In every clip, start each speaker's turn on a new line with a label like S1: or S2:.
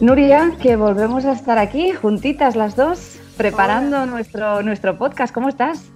S1: Nuria, que volvemos a estar aquí juntitas las dos, preparando nuestro, nuestro podcast. ¿Cómo estás?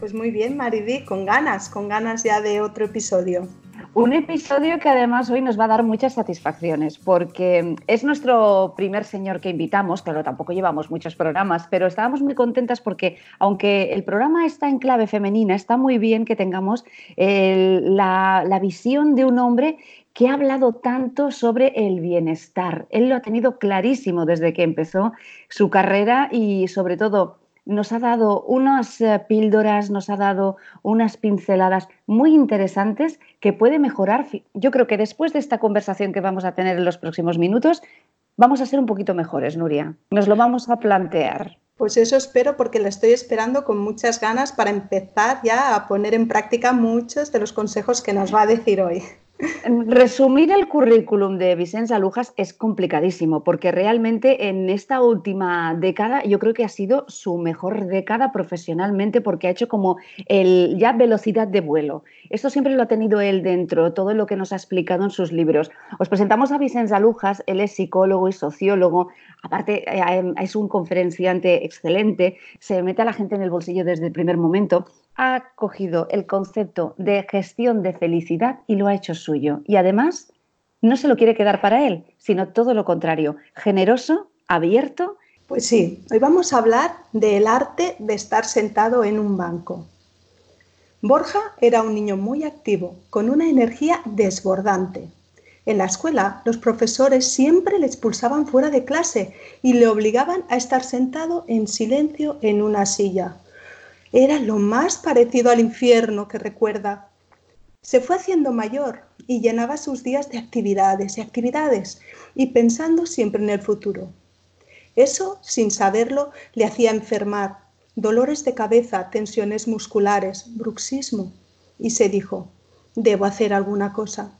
S2: Pues muy bien, Maridi, con ganas, con ganas ya de otro episodio.
S1: Un episodio que además hoy nos va a dar muchas satisfacciones porque es nuestro primer señor que invitamos, claro, tampoco llevamos muchos programas, pero estábamos muy contentas porque aunque el programa está en clave femenina, está muy bien que tengamos la, la visión de un hombre que ha hablado tanto sobre el bienestar. Él lo ha tenido clarísimo desde que empezó su carrera y sobre todo nos ha dado unas eh, píldoras, nos ha dado unas pinceladas muy interesantes que puede mejorar. Yo creo que después de esta conversación que vamos a tener en los próximos minutos, vamos a ser un poquito mejores, Nuria. Nos lo vamos a plantear.
S2: Pues eso espero porque la estoy esperando con muchas ganas para empezar ya a poner en práctica muchos de los consejos que nos va a decir hoy.
S1: Resumir el currículum de Vicente Alujas es complicadísimo porque realmente en esta última década yo creo que ha sido su mejor década profesionalmente porque ha hecho como el ya velocidad de vuelo. Esto siempre lo ha tenido él dentro, todo lo que nos ha explicado en sus libros. Os presentamos a Vicente Alujas, él es psicólogo y sociólogo, aparte eh, es un conferenciante excelente, se mete a la gente en el bolsillo desde el primer momento ha cogido el concepto de gestión de felicidad y lo ha hecho suyo. Y además no se lo quiere quedar para él, sino todo lo contrario, generoso, abierto.
S2: Pues sí, hoy vamos a hablar del arte de estar sentado en un banco. Borja era un niño muy activo, con una energía desbordante. En la escuela, los profesores siempre le expulsaban fuera de clase y le obligaban a estar sentado en silencio en una silla. Era lo más parecido al infierno que recuerda. Se fue haciendo mayor y llenaba sus días de actividades y actividades y pensando siempre en el futuro. Eso, sin saberlo, le hacía enfermar, dolores de cabeza, tensiones musculares, bruxismo, y se dijo, debo hacer alguna cosa.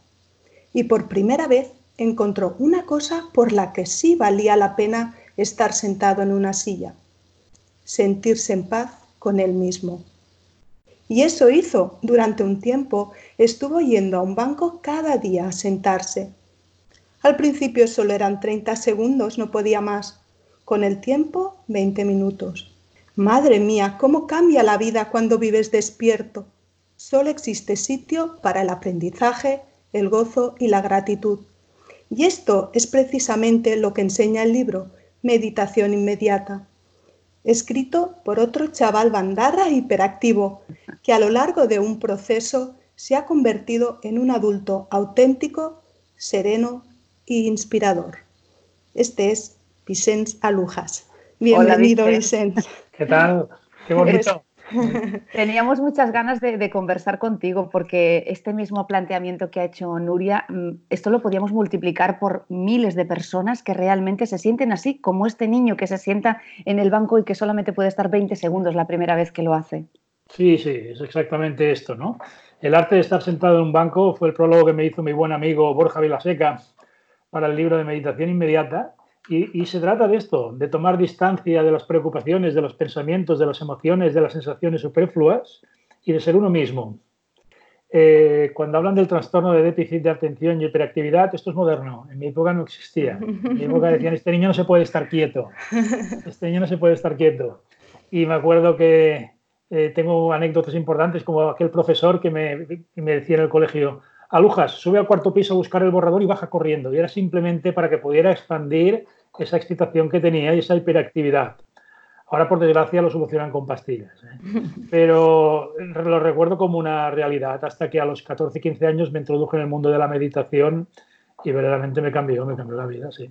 S2: Y por primera vez encontró una cosa por la que sí valía la pena estar sentado en una silla, sentirse en paz con él mismo. Y eso hizo durante un tiempo. Estuvo yendo a un banco cada día a sentarse. Al principio solo eran 30 segundos, no podía más. Con el tiempo, 20 minutos. Madre mía, ¿cómo cambia la vida cuando vives despierto? Solo existe sitio para el aprendizaje, el gozo y la gratitud. Y esto es precisamente lo que enseña el libro, Meditación Inmediata escrito por otro chaval bandarra hiperactivo, que a lo largo de un proceso se ha convertido en un adulto auténtico, sereno e inspirador. Este es Vicente Alujas. Bienvenido.
S3: ¿Qué tal? Qué bonito.
S1: Teníamos muchas ganas de, conversar contigo porque este mismo planteamiento que ha hecho Nuria, mm, esto lo podíamos multiplicar por miles de personas que realmente se sienten así, como este niño que se sienta en el banco y que solamente puede estar 20 segundos la primera vez que lo hace.
S3: Sí, sí, es exactamente esto, ¿no? El arte de estar sentado en un banco fue el prólogo que me hizo mi buen amigo Borja Vilaseca para el libro de meditación inmediata y, se trata de esto, de tomar distancia de las preocupaciones, de los pensamientos, de las emociones, de las sensaciones superfluas y de ser uno mismo. Eh, cuando hablan del trastorno de déficit de atención y hiperactividad, esto es moderno. En mi época no existía. En mi época decían, este niño no se puede estar quieto. Este niño no se puede estar quieto. Y me acuerdo que eh, tengo anécdotas importantes como aquel profesor que me, me decía en el colegio, Alujas, sube al cuarto piso a buscar el borrador y baja corriendo. Y era simplemente para que pudiera expandir esa excitación que tenía y esa hiperactividad. Ahora, por desgracia, lo solucionan con pastillas. ¿eh? Pero lo recuerdo como una realidad hasta que a los 14, 15 años me introduje en el mundo de la meditación y verdaderamente me cambió, me cambió la vida, sí.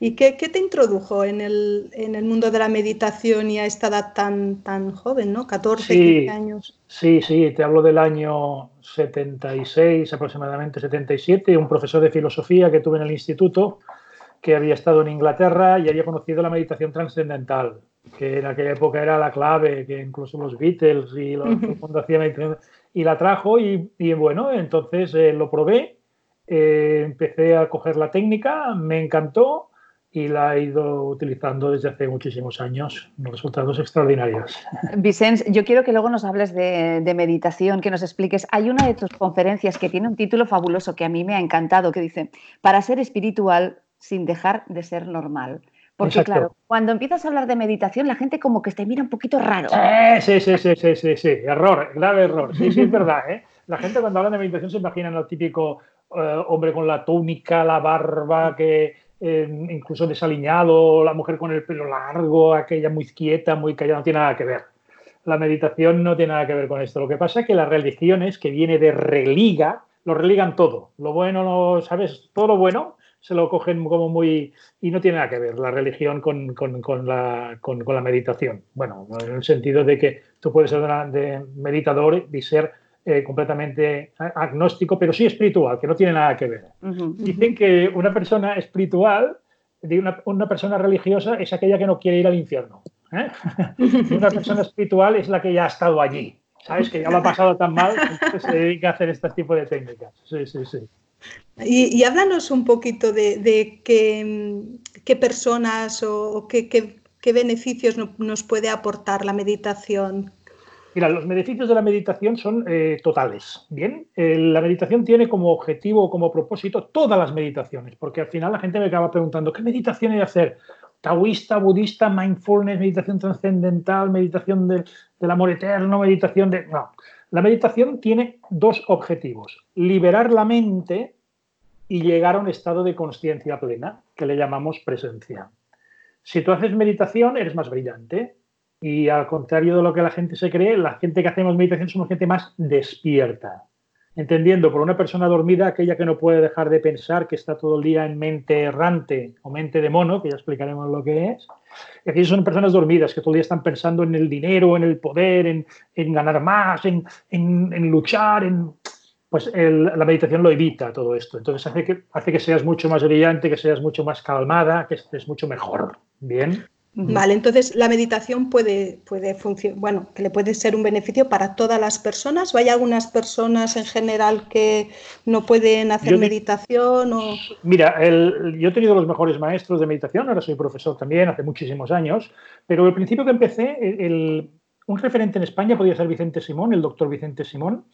S2: ¿Y qué, te introdujo en el, mundo de la meditación y a esta edad tan, tan joven, ¿no? 14, 15 años.
S3: Sí, sí, te hablo del año 76, aproximadamente 77, un profesor de filosofía que tuve en el instituto que había estado en Inglaterra y había conocido la meditación trascendental, que en aquella época era la clave, que incluso los Beatles y los y la trajo y, bueno, entonces eh, lo probé, eh, empecé a coger la técnica, me encantó y la he ido utilizando desde hace muchísimos años, resultados extraordinarios.
S1: Vicens, yo quiero que luego nos hables de, meditación, que nos expliques. Hay una de tus conferencias que tiene un título fabuloso que a mí me ha encantado, que dice, para ser espiritual sin dejar de ser normal. Porque claro, cuando empiezas a hablar de meditación, la gente como que te mira un poquito raro.
S3: sí, sí, sí, sí, sí, sí, error, grave error. Sí, sí, es verdad. ¿eh? La gente cuando habla de meditación se imagina al típico eh, hombre con la túnica, la barba, que incluso desaliñado, la mujer con el pelo largo, aquella muy quieta, muy callada, no tiene nada que ver. La meditación no tiene nada que ver con esto. Lo que pasa es que las religiones, que viene de religa, lo religan todo. Lo bueno, lo, ¿sabes? Todo lo bueno se lo cogen como muy... y no tiene nada que ver la religión con, la, con la, meditación. Bueno, en el sentido de que tú puedes ser de meditador y ser eh, completamente agnóstico, pero sí espiritual, que no tiene nada que ver. Dicen que una persona espiritual, una, una, persona religiosa, es aquella que no quiere ir al infierno. ¿eh? una persona espiritual es la que ya ha estado allí, ¿sabes? Que ya lo ha pasado tan mal, que se dedica a hacer este tipo de técnicas. Sí, sí, sí.
S2: Y, háblanos un poquito de, qué, personas o qué, qué, beneficios nos puede aportar la meditación
S3: Mira, los beneficios de la meditación son eh, totales. Bien, la meditación tiene como objetivo como propósito todas las meditaciones, porque al final la gente me acaba preguntando, ¿qué meditación hay que hacer? Taoísta, budista, mindfulness, meditación trascendental, meditación del, amor eterno, meditación de... No, la meditación tiene dos objetivos, liberar la mente y llegar a un estado de conciencia plena, que le llamamos presencia. Si tú haces meditación, eres más brillante. Y al contrario de lo que la gente se cree, la gente que hacemos meditación somos gente más despierta. Entendiendo por una persona dormida aquella que no puede dejar de pensar, que está todo el día en mente errante o mente de mono, que ya explicaremos lo que es. Y aquí son personas dormidas que todo el día están pensando en el dinero, en el poder, en, ganar más, en, luchar, en, pues la meditación lo evita todo esto. Entonces hace que, hace que seas mucho más brillante, que seas mucho más calmada, que estés mucho mejor. Bien.
S2: Vale, entonces la meditación puede, puede funcionar, bueno, que le puede ser un beneficio para todas las personas. O hay algunas personas en general que no pueden hacer meditación o...
S3: Mira, yo he tenido los mejores maestros de meditación, ahora soy profesor también, hace muchísimos años, pero al principio que empecé, un referente en España podía ser Vicente Simón, el doctor Vicente Simón,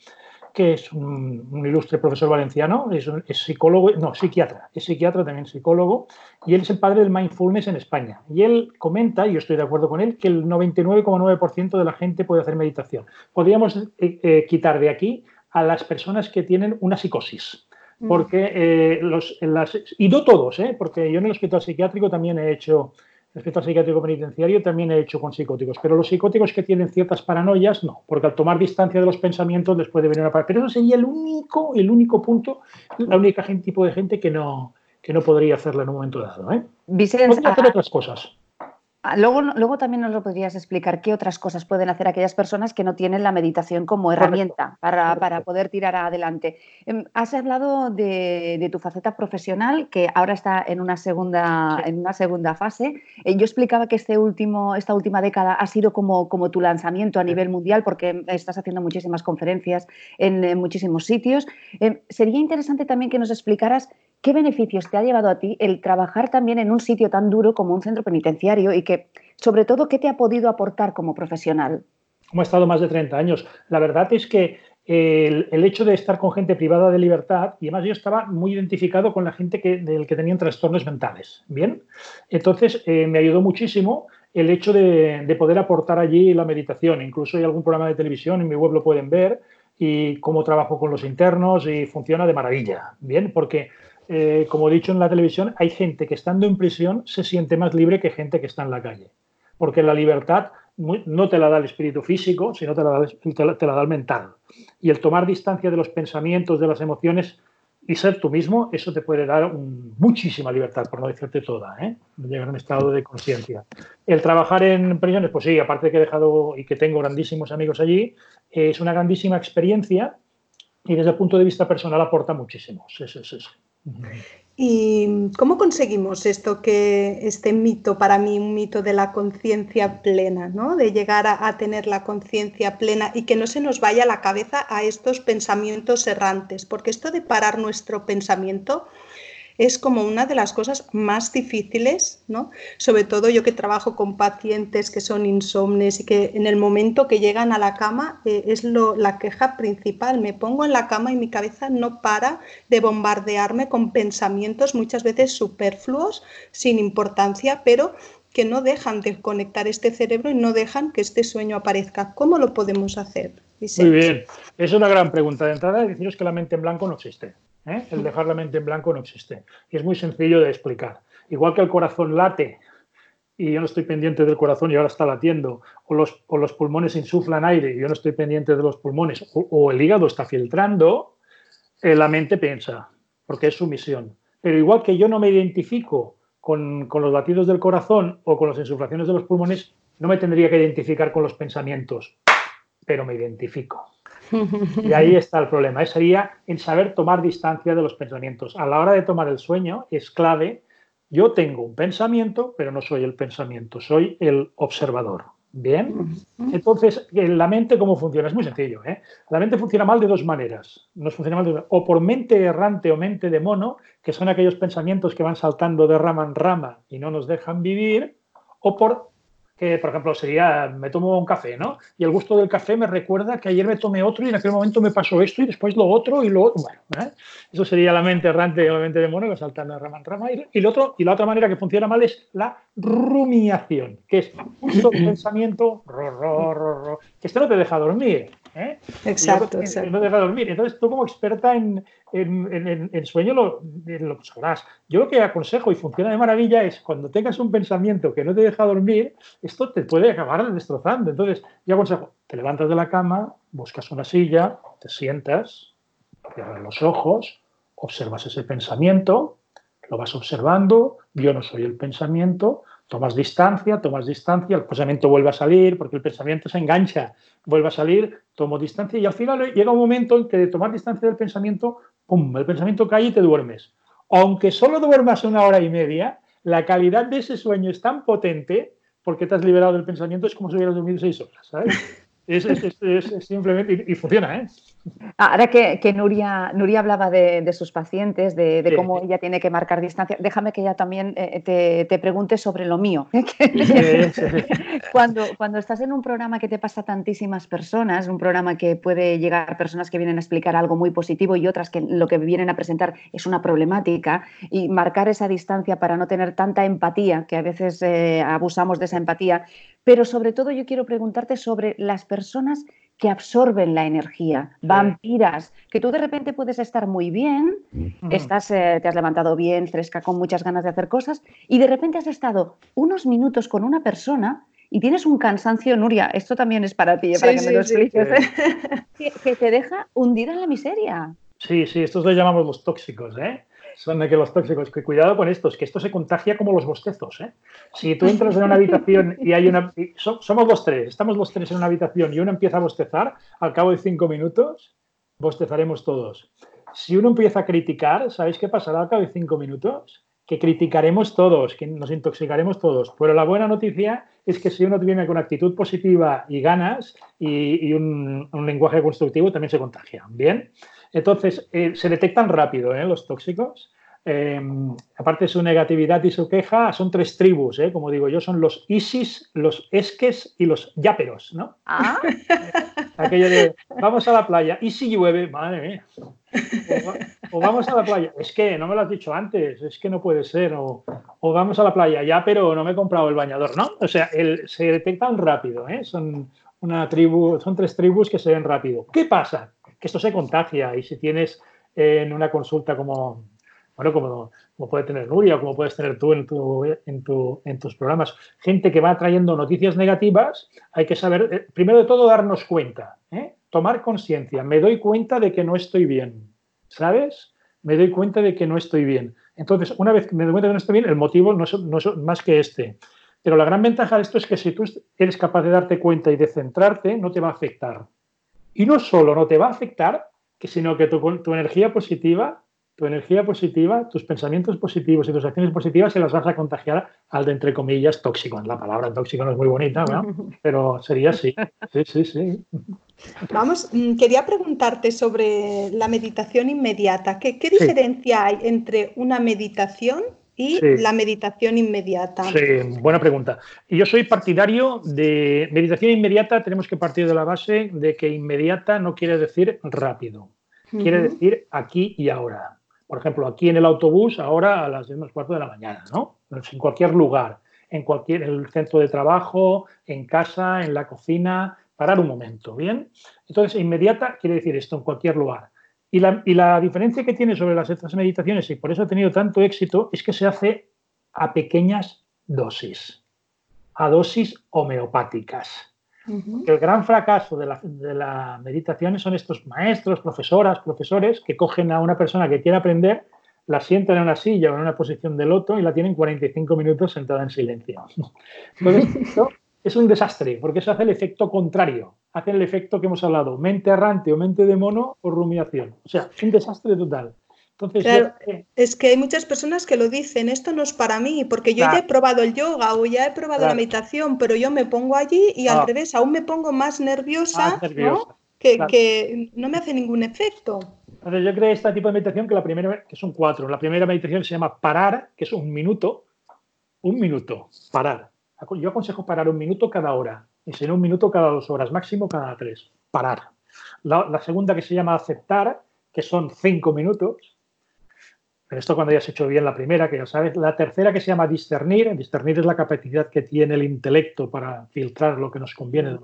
S3: que es un, ilustre profesor valenciano, es, psicólogo, no, psiquiatra, es psiquiatra, también psicólogo, y él es el padre del mindfulness en España. Y él comenta, y yo estoy de acuerdo con él, que el 99,9% de la gente puede hacer meditación. Podríamos eh, eh, quitar de aquí a las personas que tienen una psicosis. Mm. Porque eh, los, las, y no todos, porque yo en el hospital psiquiátrico también he hecho Respecto al psiquiátrico penitenciario también he hecho con psicóticos, pero los psicóticos que tienen ciertas paranoias no, porque al tomar distancia de los pensamientos les puede venir una paranoia. Pero eso sería el único, el único punto, la única tipo de gente que no, que no podría hacerla en un momento dado. ¿eh?
S1: hacer
S3: ah, otras cosas.
S1: Ah, luego, luego también nos lo podrías explicar qué otras cosas pueden hacer aquellas personas que no tienen la meditación como herramienta para, poder tirar adelante. Em, has hablado de, tu faceta profesional, que ahora está en una segunda, en una segunda fase. Eh, yo explicaba que este último, esta última década ha sido como, como tu lanzamiento a nivel mundial, porque estás haciendo muchísimas conferencias en, muchísimos sitios. Em, sería interesante también que nos explicaras ¿Qué beneficios te ha llevado a ti el trabajar también en un sitio tan duro como un centro penitenciario y que, sobre todo, qué te ha podido aportar como profesional?
S3: Como he estado más de 30 años. La verdad es que el, hecho de estar con gente privada de libertad, y además yo estaba muy identificado con la gente que, del que tenían trastornos mentales, ¿bien? Entonces eh, me ayudó muchísimo el hecho de, de, poder aportar allí la meditación. Incluso hay algún programa de televisión, en mi web lo pueden ver, y cómo trabajo con los internos y funciona de maravilla, ¿bien? Porque eh, como he dicho en la televisión, hay gente que estando en prisión se siente más libre que gente que está en la calle. Porque la libertad no te la da el espíritu físico, sino te la da, te la, da el mental. Y el tomar distancia de los pensamientos, de las emociones, y ser tú mismo, eso te puede dar muchísima libertad, por no decirte toda, ¿eh? llegar a un estado de conciencia. El trabajar en prisiones, pues sí, aparte que he dejado y que tengo grandísimos amigos allí, es una grandísima experiencia y desde el punto de vista personal aporta muchísimo. Sí, sí, sí,
S2: ¿Y cómo conseguimos esto que este mito, para mí un mito de la conciencia plena, ¿no? de llegar a, tener la conciencia plena y que no se nos vaya la cabeza a estos pensamientos errantes? Porque esto de parar nuestro pensamiento es como una de las cosas más difíciles, ¿no? Sobre todo yo que trabajo con pacientes que son insomnes y que en el momento que llegan a la cama eh, es lo, la queja principal. Me pongo en la cama y mi cabeza no para de bombardearme con pensamientos muchas veces superfluos, sin importancia, pero que no dejan de conectar este cerebro y no dejan que este sueño aparezca. ¿Cómo lo podemos hacer?
S3: Muy bien, es una gran pregunta. De entrada, deciros que la mente en blanco no existe. ¿Eh? El dejar la mente en blanco no existe. Y es muy sencillo de explicar. Igual que el corazón late y yo no estoy pendiente del corazón y ahora está latiendo, o los, los pulmones insuflan aire y yo no estoy pendiente de los pulmones, o, el hígado está filtrando, eh, la mente piensa, porque es su misión. Pero igual que yo no me identifico con, con los latidos del corazón o con las insuflaciones de los pulmones, no me tendría que identificar con los pensamientos, pero me identifico. Y ahí está el problema. Ese sería en saber tomar distancia de los pensamientos. A la hora de tomar el sueño es clave. Yo tengo un pensamiento, pero no soy el pensamiento, soy el observador. Bien, entonces, ¿la mente cómo funciona? Es muy sencillo. ¿eh? La mente funciona mal de dos maneras. Nos funciona mal de O por mente errante o mente de mono, que son aquellos pensamientos que van saltando de rama en rama y no nos dejan vivir, o por por ejemplo, sería, me tomo un café, ¿no? Y el gusto del café me recuerda que ayer me tomé otro y en aquel momento me pasó esto y después lo otro y lo otro. Bueno, ¿eh? eso sería la mente errante la mente de mono que saltan de rama en rama. Y, lo otro, y la otra manera que funciona mal es la rumiación, que es el pensamiento, que esto no te deja dormir. ¿Eh?
S2: Exacto, exacto.
S3: No te deja dormir. Entonces, tú como experta en, en, sueño lo, lo, sabrás. Yo lo que aconsejo y funciona de maravilla es cuando tengas un pensamiento que no te deja dormir, esto te puede acabar destrozando. Entonces, yo aconsejo, te levantas de la cama, buscas una silla, te sientas, cierras los ojos, observas ese pensamiento, lo vas observando, yo no soy el pensamiento, tomas distancia, tomas distancia, el pensamiento vuelve a salir, porque el pensamiento se engancha, vuelve a salir, tomo distancia y al final llega un momento en que de tomar distancia del pensamiento, ¡pum!, el pensamiento cae y te duermes. Aunque solo duermas una hora y media, la calidad de ese sueño es tan potente porque te has liberado del pensamiento, es como si hubieras dormido seis horas, ¿sabes? Es, simplemente, y, funciona, ¿eh?
S1: Ahora que, Nuria, Nuria hablaba de, sus pacientes, de, cómo ella tiene que marcar distancia, déjame que ella también eh, te, pregunte sobre lo mío. cuando, cuando estás en un programa que te pasa a tantísimas personas, un programa que puede llegar personas que vienen a explicar algo muy positivo y otras que lo que vienen a presentar es una problemática, y marcar esa distancia para no tener tanta empatía, que a veces eh, abusamos de esa empatía, pero sobre todo yo quiero preguntarte sobre las personas que absorben la energía, vampiras, que tú de repente puedes estar muy bien, estás, eh, te has levantado bien, fresca, con muchas ganas de hacer cosas, y de repente has estado unos minutos con una persona y tienes un cansancio, Nuria, esto también es para ti, eh, para que me lo expliques, ¿eh? que, te deja hundida en la miseria.
S3: Sí, sí, estos los llamamos los tóxicos, ¿eh? Son de que los tóxicos, cuidado con estos, que esto se contagia como los bostezos. ¿eh? Si tú entras en una habitación y hay una... somos los tres, estamos los tres en una habitación y uno empieza a bostezar, al cabo de cinco minutos, bostezaremos todos. Si uno empieza a criticar, ¿sabéis qué pasará al cabo de cinco minutos? Que criticaremos todos, que nos intoxicaremos todos. Pero la buena noticia es que si uno viene con actitud positiva y ganas y, un, un lenguaje constructivo, también se contagia. Bien. Entonces, eh, se detectan rápido ¿eh? los tóxicos. Em, aparte de su negatividad y su queja, son tres tribus, ¿eh? como digo yo, son los Isis, los Esques y los Yaperos, ¿no?
S1: Ah.
S3: Aquello de, vamos a la playa, y si llueve, madre mía. O, vamos a la playa, es que no me lo has dicho antes, es que no puede ser, o, vamos a la playa, ya, pero no me he comprado el bañador, ¿no? O sea, se detectan rápido, ¿eh? Son una tribu, son tres tribus que se ven rápido. ¿Qué pasa? Que esto se contagia y si tienes en una consulta como, bueno, como, como, puede tener Nuria o como puedes tener tú en, tu, en, tu, en, tus programas, gente que va trayendo noticias negativas, hay que saber, eh, primero de todo, darnos cuenta, ¿eh? tomar conciencia, me doy cuenta de que no estoy bien, ¿sabes? me doy cuenta de que no estoy bien. Entonces, una vez que me doy cuenta de que no estoy bien, el motivo no es, no es más que este. Pero la gran ventaja de esto es que si tú eres capaz de darte cuenta y de centrarte, no te va a afectar. Y no solo no te va a afectar, sino que tu, tu energía positiva tu energía positiva, tus pensamientos positivos y tus acciones positivas se las vas a contagiar al de, entre comillas, tóxico. La palabra tóxico no es muy bonita, pero sería así. Sí, sí, sí.
S2: Vamos, mm, quería preguntarte sobre la meditación inmediata. ¿Qué, diferencia hay entre una meditación y la meditación inmediata?
S3: Sí, buena pregunta. Y yo soy partidario de meditación inmediata, tenemos que partir de la base de que inmediata no quiere decir rápido. Quiere decir aquí y ahora por ejemplo, aquí en el autobús, ahora a las 10 cuarto de la mañana, ¿no? En cualquier lugar, en cualquier el centro de trabajo, en casa, en la cocina, parar un momento, ¿bien? Entonces, inmediata quiere decir esto, en cualquier lugar. Y la, y la diferencia que tiene sobre las otras meditaciones, y por eso ha tenido tanto éxito, es que se hace a pequeñas dosis, a dosis homeopáticas. El gran fracaso de la, meditación son estos maestros, profesoras, profesores que cogen a una persona que quiere aprender, la sientan en una silla o en una posición de loto y la tienen 45 minutos sentada en silencio. Entonces, esto es un desastre porque eso hace el efecto contrario, hace el efecto que hemos hablado, mente errante o mente de mono o rumiación. O sea, un desastre total
S2: es que hay muchas personas que lo dicen, esto no es para mí, porque yo ya he probado el yoga o ya he probado la meditación, pero yo me pongo allí y al ah. revés, aún me pongo más nerviosa, Que, ¿no? me hace ningún efecto.
S3: Entonces yo creo este tipo de meditación que la primera, que son cuatro. La primera meditación se llama parar, que es un minuto, un minuto, parar. Yo aconsejo parar un minuto cada hora, y no un minuto cada dos horas, máximo cada tres, parar. la segunda que se llama aceptar, que son cinco minutos, esto cuando ya has hecho bien la primera, que ya sabes. La tercera que se llama discernir. Discernir es la capacidad que tiene el intelecto para filtrar lo que nos conviene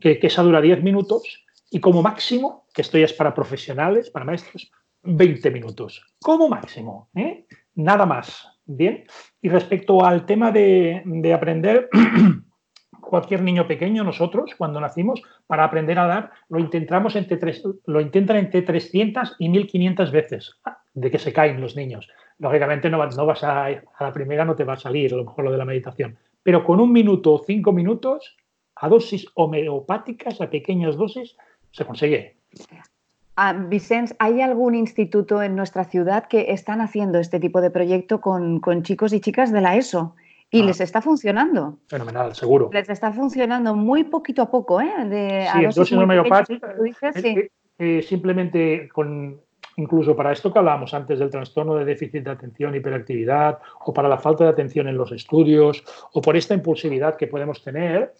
S3: Que, esa dura 10 minutos y como máximo, que esto ya es para profesionales, para maestros, 20 minutos. Como máximo. ¿eh? Nada más. Bien. Y respecto al tema de aprender, cualquier niño pequeño, nosotros, cuando nacimos, para aprender a dar, lo, intentamos entre tres, lo intentan entre 300 y 1500 veces de que se caen los niños. Lógicamente no, no vas a, a la primera, no te va a salir a lo mejor lo de la meditación, pero con un minuto o cinco minutos, a dosis homeopáticas, a pequeñas dosis, se consigue.
S1: Ah, Vicens, ¿hay algún instituto en nuestra ciudad que están haciendo este tipo de proyecto con, con chicos y chicas de la ESO? Y ah. les está funcionando.
S3: Fenomenal, seguro.
S1: Les está funcionando muy poquito a poco, ¿eh?
S3: De, sí, a dosis homeopáticas. Eh, simplemente con incluso para esto que hablábamos antes del trastorno de déficit de atención, hiperactividad, o para la falta de atención en los estudios, o por esta impulsividad que podemos tener,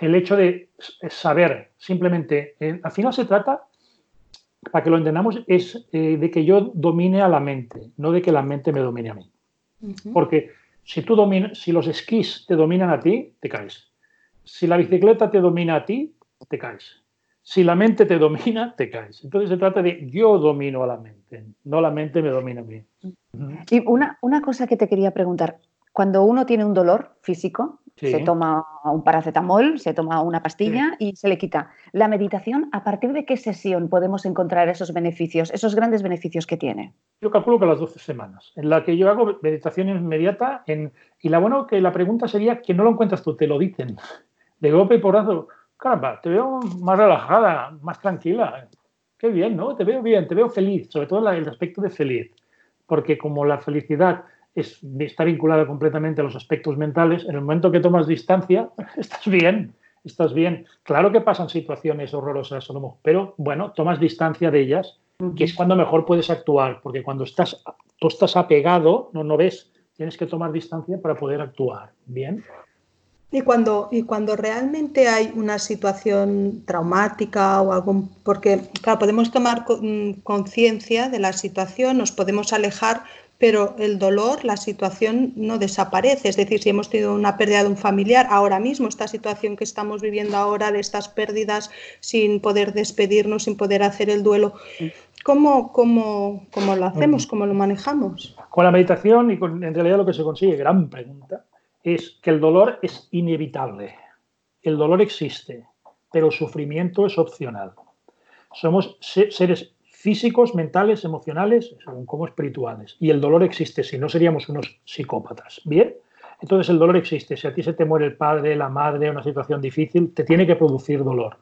S3: el hecho de saber simplemente, eh, al final se trata, para que lo entendamos, es eh, de que yo domine a la mente, no de que la mente me domine a mí. Porque si, tú si los esquís te dominan a ti, te caes. Si la bicicleta te domina a ti, te caes. Si la mente te domina, te caes. Entonces se trata de yo domino a la mente, no la mente me domina a mí.
S1: Y una, una cosa que te quería preguntar, cuando uno tiene un dolor físico, se toma un paracetamol, se toma una pastilla y se le quita. La meditación, ¿a partir de qué sesión podemos encontrar esos beneficios, esos grandes beneficios que tiene?
S3: Yo calculo que a las 12 semanas, en la que yo hago meditación inmediata, en, y la bueno que la pregunta sería que no lo encuentras tú, te lo dicen. De golpe y porrazo, caramba, te veo más relajada, más tranquila. Qué bien, ¿no? Te veo bien, te veo feliz, sobre todo el aspecto de feliz. Porque como la felicidad es, está vinculada completamente a los aspectos mentales, en el momento que tomas distancia, estás bien, estás bien. Claro que pasan situaciones horrorosas, pero bueno, tomas distancia de ellas, que es cuando mejor puedes actuar, porque cuando estás, tú estás apegado, no, no ves, tienes que tomar distancia para poder actuar. Bien.
S2: Y cuando, y cuando realmente hay una situación traumática o algún, porque claro, podemos tomar mm, conciencia de la situación, nos podemos alejar, pero el dolor, la situación no desaparece. Es decir, si hemos tenido una pérdida de un familiar, ahora mismo esta situación que estamos viviendo ahora de estas pérdidas sin poder despedirnos, sin poder hacer el duelo, ¿cómo, cómo, cómo lo hacemos? ¿Cómo lo manejamos?
S3: Con la meditación y con en realidad lo que se consigue, gran pregunta es que el dolor es inevitable. El dolor existe, pero sufrimiento es opcional. Somos seres físicos, mentales, emocionales, como espirituales. Y el dolor existe, si no seríamos unos psicópatas. ¿Bien? Entonces el dolor existe. Si a ti se te muere el padre, la madre, una situación difícil, te tiene que producir dolor.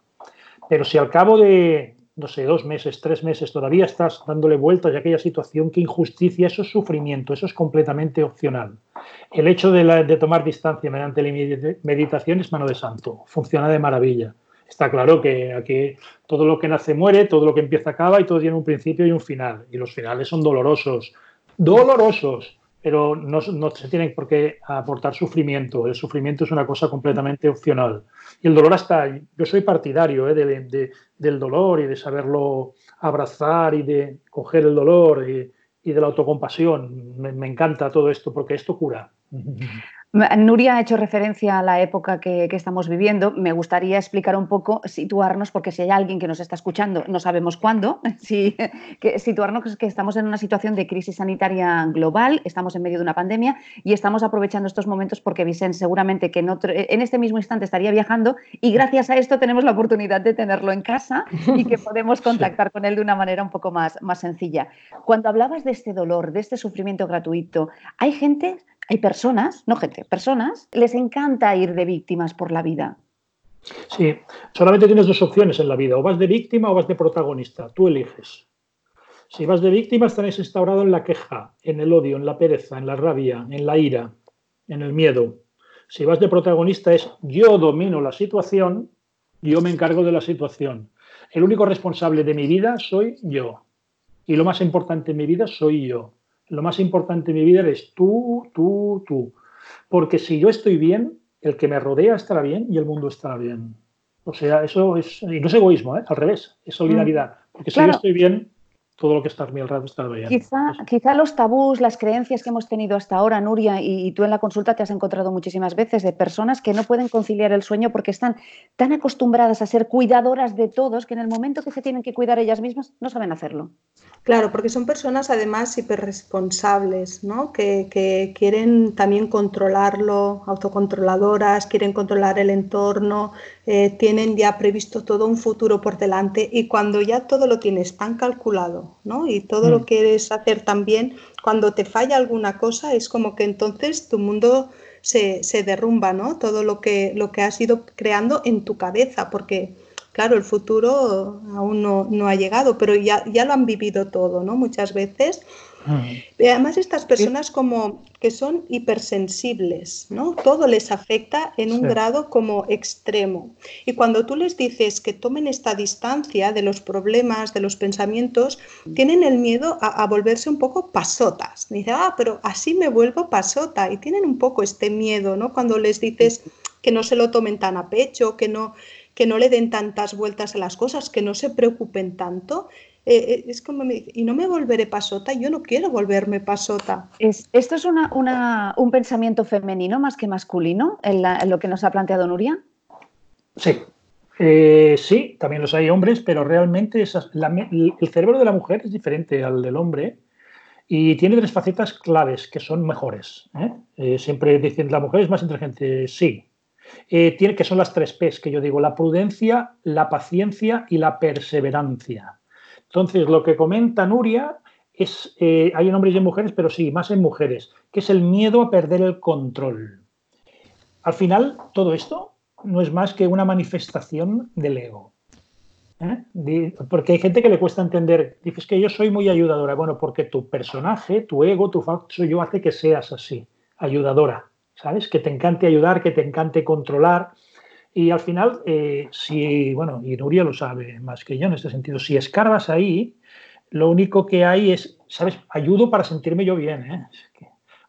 S3: Pero si al cabo de, no sé, dos meses, tres meses, todavía estás dándole vueltas a aquella situación, qué injusticia, eso es sufrimiento, eso es completamente opcional. El hecho de, tomar distancia mediante la meditación es mano de santo, funciona de maravilla. Está claro que aquí todo lo que nace muere, todo lo que empieza acaba y todo tiene un principio y un final. Y los finales son dolorosos, dolorosos, pero no, se tienen por qué aportar sufrimiento. El sufrimiento es una cosa completamente opcional. Y el dolor hasta, yo soy partidario ¿eh? del dolor y de saberlo abrazar y de coger el dolor y, de la autocompasión. me, encanta todo esto porque esto cura.
S1: Nuria ha hecho referencia a la época que, estamos viviendo. Me gustaría explicar un poco, situarnos, porque si hay alguien que nos está escuchando, no sabemos cuándo, si, que, situarnos que estamos en una situación de crisis sanitaria global, estamos en medio de una pandemia y estamos aprovechando estos momentos porque Vicente seguramente que en, en este mismo instante estaría viajando y gracias a esto tenemos la oportunidad de tenerlo en casa y que podemos contactar con él de una manera un poco más, más sencilla. Cuando hablabas de este dolor, de este sufrimiento gratuito, hay gente hay personas, no gente, personas, les encanta ir de víctimas por la vida.
S3: Sí, solamente tienes dos opciones en la vida, o vas de víctima o vas de protagonista, tú eliges. Si vas de víctima, estarás instaurado en la queja, en el odio, en la pereza, en la rabia, en la ira, en el miedo. Si vas de protagonista es yo domino la situación, yo me encargo de la situación. El único responsable de mi vida soy yo. Y lo más importante en mi vida soy yo lo más importante en mi vida eres tú, tú, tú. Porque si yo estoy bien, el que me rodea estará bien y el mundo estará bien. O sea, eso es, y no es egoísmo, ¿eh? al revés, es solidaridad. Mm. Porque si yo estoy bien, todo lo que está a mi alrededor está bien.
S1: Quizá, quizá, los tabús, las creencias que hemos tenido hasta ahora, Nuria, y, tú en la consulta te has encontrado muchísimas veces de personas que no pueden conciliar el sueño porque están tan acostumbradas a ser cuidadoras de todos que en el momento que se tienen que cuidar ellas mismas no saben hacerlo.
S2: Claro, porque son personas además hiperresponsables, ¿no? Que, que quieren también controlarlo, autocontroladoras, quieren controlar el entorno, eh, tienen ya previsto todo un futuro por delante y cuando ya todo lo tienes tan calculado ¿no? y todo lo mm. quieres hacer tan bien, cuando te falla alguna cosa es como que entonces tu mundo se, se derrumba, ¿no? todo lo que, lo que has ido creando en tu cabeza, porque claro, el futuro aún no, no ha llegado, pero ya, ya, lo han vivido todo, ¿no? Muchas veces Además, estas personas como que son hipersensibles, ¿no? Todo les afecta en un grado como extremo. Y cuando tú les dices que tomen esta distancia de los problemas, de los pensamientos, tienen el miedo a, volverse un poco pasotas. Dice, ah, pero así me vuelvo pasota. Y tienen un poco este miedo, ¿no? Cuando les dices que no se lo tomen tan a pecho, que no, que no le den tantas vueltas a las cosas, que no se preocupen tanto, eh, eh, es como me dice, y no me volveré pasota, yo no quiero volverme pasota.
S1: ¿Esto es un pensamiento femenino más que masculino, en, lo que nos ha planteado Nuria?
S3: Sí, eh, sí, también los hay hombres, pero realmente el cerebro de la mujer es diferente al del hombre y tiene tres facetas claves que son mejores. siempre dicen la mujer es más inteligente, sí. tiene que son las tres P's que yo digo, la prudencia, la paciencia y la perseverancia. Entonces, lo que comenta Nuria es, eh, hay en hombres y en mujeres, pero sí, más en mujeres, que es el miedo a perder el control. Al final, todo esto no es más que una manifestación del ego. ¿eh? Porque hay gente que le cuesta entender, dices que yo soy muy ayudadora. Bueno, porque tu personaje, tu ego, tu facto yo hace que seas así, ayudadora. ¿Sabes? Que te encante ayudar, que te encante controlar. Y al final, eh, si, bueno, y Nuria lo sabe más que yo en este sentido, si escarbas ahí, lo único que hay es, ¿sabes? Ayudo para sentirme yo bien, ¿eh?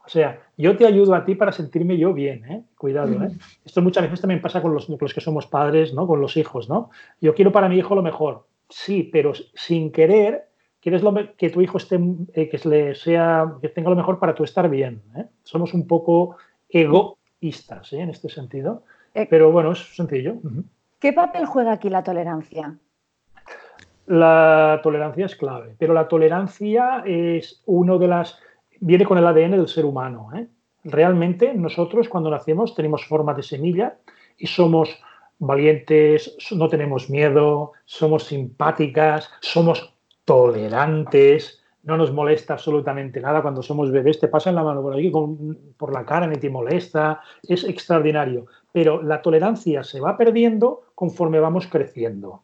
S3: o sea, yo te ayudo a ti para sentirme yo bien, ¿eh? Cuidado, ¿eh? Esto muchas veces también pasa con los, los, que somos padres, ¿no? Con los hijos, ¿no? Yo quiero para mi hijo lo mejor. Sí, pero sin querer quieres lo, que tu hijo esté, eh, que le sea, que tenga lo mejor para tú estar bien. ¿eh? Somos un poco egoístas ¿eh? en este sentido. Eh, Pero bueno, es sencillo.
S1: ¿Qué papel juega aquí la tolerancia?
S3: La tolerancia es clave, pero la tolerancia es uno de las. viene con el ADN del ser humano. ¿eh? Realmente, nosotros cuando nacemos tenemos forma de semilla y somos valientes, no tenemos miedo, somos simpáticas, somos tolerantes, no nos molesta absolutamente nada cuando somos bebés, te pasan la mano por aquí, por la cara, ni te molesta, es extraordinario. Pero la tolerancia se va perdiendo conforme vamos creciendo.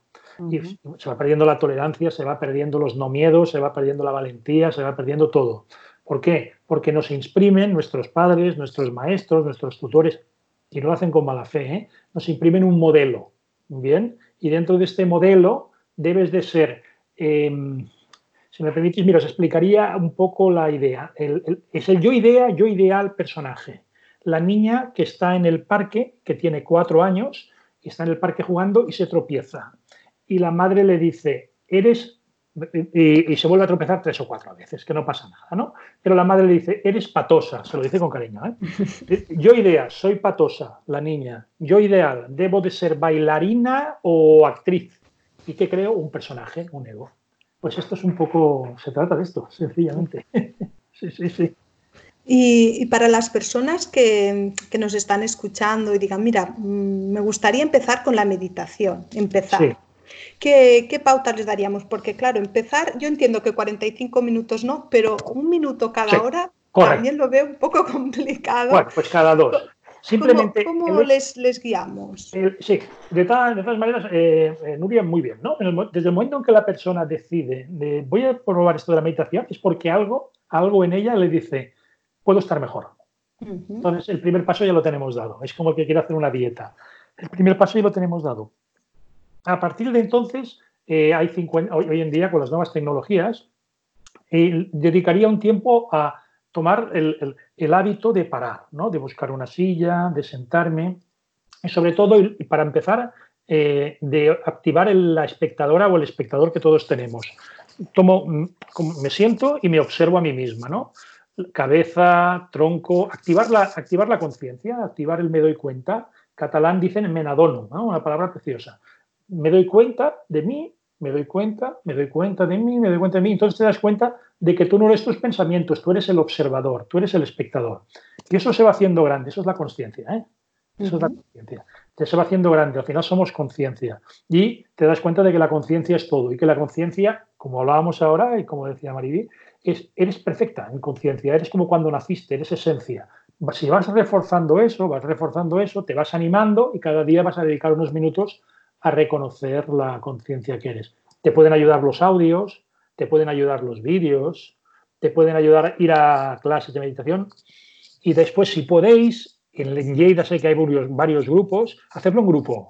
S3: y se va perdiendo la tolerancia, se va perdiendo los no miedos, se va perdiendo la valentía, se va perdiendo todo. ¿Por qué? Porque nos imprimen nuestros padres, nuestros maestros, nuestros tutores, y lo hacen con mala fe, ¿eh? nos imprimen un modelo, ¿bien? Y dentro de este modelo debes de ser, em, si me permitís, mira, os explicaría un poco la idea. es el yo idea, yo ideal personaje. La niña que está en el parque, que tiene cuatro años, y está en el parque jugando y se tropieza. Y la madre le dice, eres y, se vuelve a tropezar tres o cuatro veces, que no pasa nada, ¿no? Pero la madre le dice, eres patosa, se lo dice con cariño, ¿eh? Yo idea, soy patosa, la niña. Yo ideal, debo de ser bailarina o actriz. ¿Y qué creo? Un personaje, un ego. Pues esto es un poco, se trata de esto, sencillamente. sí, sí, sí.
S2: Y, para las personas que, que, nos están escuchando y digan, mira, mm, me gustaría empezar con la meditación, empezar. ¿Qué, pautas les daríamos? Porque claro, empezar, yo entiendo que 45 minutos no, pero un minuto cada hora también lo veo un poco complicado.
S3: Bueno, pues cada dos.
S2: Simplemente, ¿Cómo, les, les, guiamos?
S3: sí, de, todas, de todas maneras, eh, eh, Nuria, muy bien, ¿no? desde el momento en que la persona decide, de, voy a probar esto de la meditación, es porque algo, algo en ella le dice, puedo estar mejor. Entonces, el primer paso ya lo tenemos dado. Es como que quiere hacer una dieta. El primer paso ya lo tenemos dado. A partir de entonces, eh, hay hoy, en día con las nuevas tecnologías, eh, dedicaría un tiempo a tomar el, hábito de parar, ¿no? de buscar una silla, de sentarme, y sobre todo, para empezar, eh, de activar la espectadora o el espectador que todos tenemos. Tomo, mm, me siento y me observo a mí misma, ¿no? Cabeza, tronco, activar la, activar la conciencia, activar el me doy cuenta. Catalán dicen menadono, ¿no? una palabra preciosa me doy cuenta de mí, me doy cuenta, me doy cuenta de mí, me doy cuenta de mí. Entonces te das cuenta de que tú no eres tus pensamientos, tú eres el observador, tú eres el espectador. Y eso se va haciendo grande, eso es la conciencia. ¿eh? Eso es la conciencia. Se va haciendo grande, al final somos conciencia. Y te das cuenta de que la conciencia es todo y que la conciencia, como hablábamos ahora y como decía Mariví, es, eres perfecta en conciencia, eres como cuando naciste, eres esencia. Si vas reforzando eso, vas reforzando eso, te vas animando y cada día vas a dedicar unos minutos a reconocer la conciencia que eres. Te pueden ayudar los audios, te pueden ayudar los vídeos, te pueden ayudar a ir a clases de meditación y después, si podéis, en Lleida sé que hay varios, grupos, hacerlo en grupo.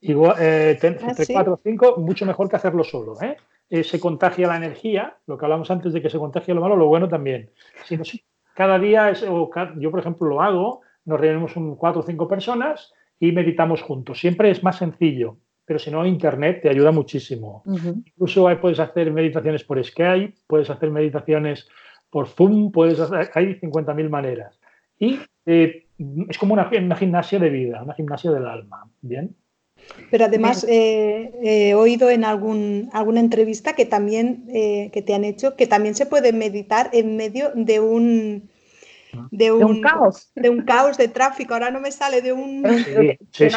S3: Igual, eh, ah, entre cuatro o cinco, mucho mejor que hacerlo solo. ¿eh? Eh, se contagia la energía, lo que hablamos antes de que se contagie lo malo, lo bueno también. Si cada día, es, yo por ejemplo lo hago, nos reunimos un cuatro o cinco personas y meditamos juntos. Siempre es más sencillo, pero si no, Internet te ayuda muchísimo. Incluso puedes hacer meditaciones por Skype, puedes hacer meditaciones por Zoom, puedes hacer, hay 50.000 maneras. Y eh, es como una, una, gimnasia de vida, una gimnasia del alma. ¿Bien?
S2: Pero además eh, he oído en algún, alguna entrevista que también eh, que te han hecho que también se puede meditar en medio de un de un, caos. De un caos de tráfico, ahora no me sale de un,
S3: de un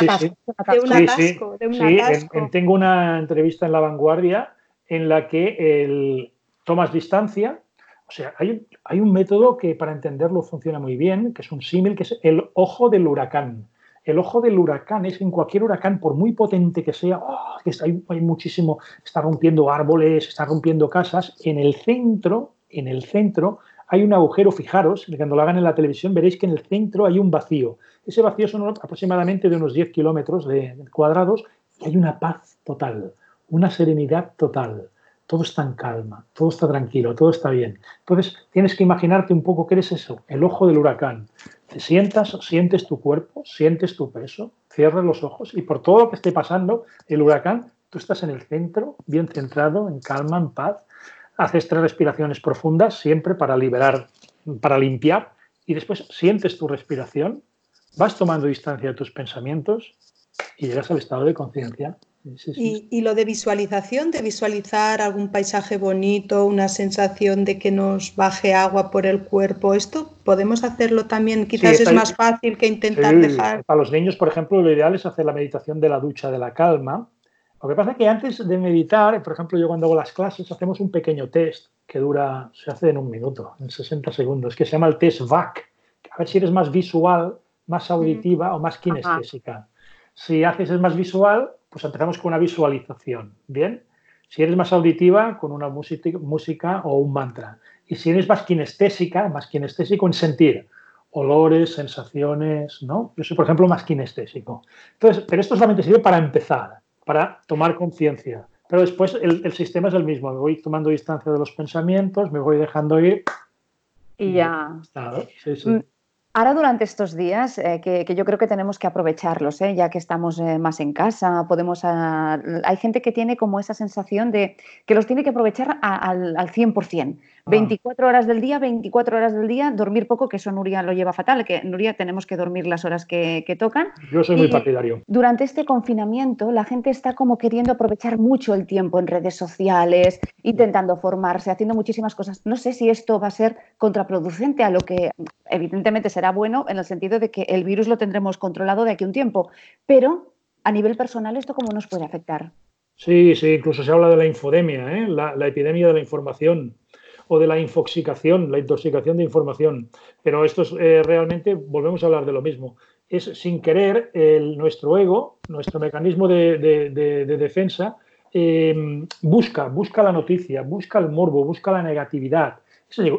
S3: atasco. De un atasco. tengo una entrevista en La Vanguardia en la que el, tomas distancia, o sea, hay, hay un método que para entenderlo funciona muy bien, que es un símil, que es el ojo del huracán. El ojo del huracán es en cualquier huracán, por muy potente que sea, oh, hay, hay, muchísimo, está rompiendo árboles, está rompiendo casas, en el centro, en el centro hay un agujero, fijaros, cuando lo hagan en la televisión veréis que en el centro hay un vacío. Ese vacío son aproximadamente de unos 10 kilómetros cuadrados y hay una paz total, una serenidad total. Todo está en calma, todo está tranquilo, todo está bien. Entonces tienes que imaginarte un poco qué eres eso, el ojo del huracán. Te sientas, sientes tu cuerpo, sientes tu peso, cierras los ojos y por todo lo que esté pasando, el huracán, tú estás en el centro, bien centrado, en calma, en paz, haces tres respiraciones profundas siempre para liberar, para limpiar y después sientes tu respiración, vas tomando distancia de tus pensamientos y llegas al estado de conciencia.
S2: ¿Y, lo de visualización, de visualizar algún paisaje bonito, una sensación de que nos baje agua por el cuerpo, ¿esto podemos hacerlo también? Quizás es más fácil que intentar dejar.
S3: Para los niños, por ejemplo, lo ideal es hacer la meditación de la ducha de la calma, Lo que pasa es que antes de meditar, por ejemplo, yo cuando hago las clases, hacemos un pequeño test que dura, se hace en un minuto, en 60 segundos, que se llama el test VAC. A ver si eres más visual, más auditiva o más kinestésica. Si haces es más visual, pues empezamos con una visualización, ¿bien? Si eres más auditiva, con una música, música o un mantra. Y si eres más kinestésica, más kinestésico en sentir olores, sensaciones, ¿no? Yo soy, por ejemplo, más kinestésico. Entonces, pero esto solamente sirve para empezar para tomar conciencia. Pero después el, sistema es el mismo, me voy tomando distancia de los pensamientos, me voy dejando ir.
S1: Y ya. Mm, ahora durante estos días, eh, que, yo creo que tenemos que aprovecharlos, eh, ya que estamos eh, más en casa, podemos... Ah, hay gente que tiene como esa sensación de que los tiene que aprovechar al, al 100%. 24 ah. horas del día, 24 horas del día, dormir poco, que eso Nuria lo lleva fatal, que Nuria tenemos que dormir las horas que, tocan.
S3: Yo soy muy partidario.
S1: Durante este confinamiento la gente está como queriendo aprovechar mucho el tiempo en redes sociales, intentando formarse, haciendo muchísimas cosas. No sé si esto va a ser contraproducente a lo que evidentemente será bueno en el sentido de que el virus lo tendremos controlado de aquí a un tiempo, pero a nivel personal esto cómo nos puede afectar.
S3: Sí, sí, incluso se habla de la infodemia, ¿eh? la, epidemia de la información o de la infoxicación, la intoxicación de información. Pero esto es eh, realmente, volvemos a hablar de lo mismo, es sin querer nuestro ego, nuestro mecanismo de, defensa, eh, busca, busca la noticia, busca el morbo, busca la negatividad.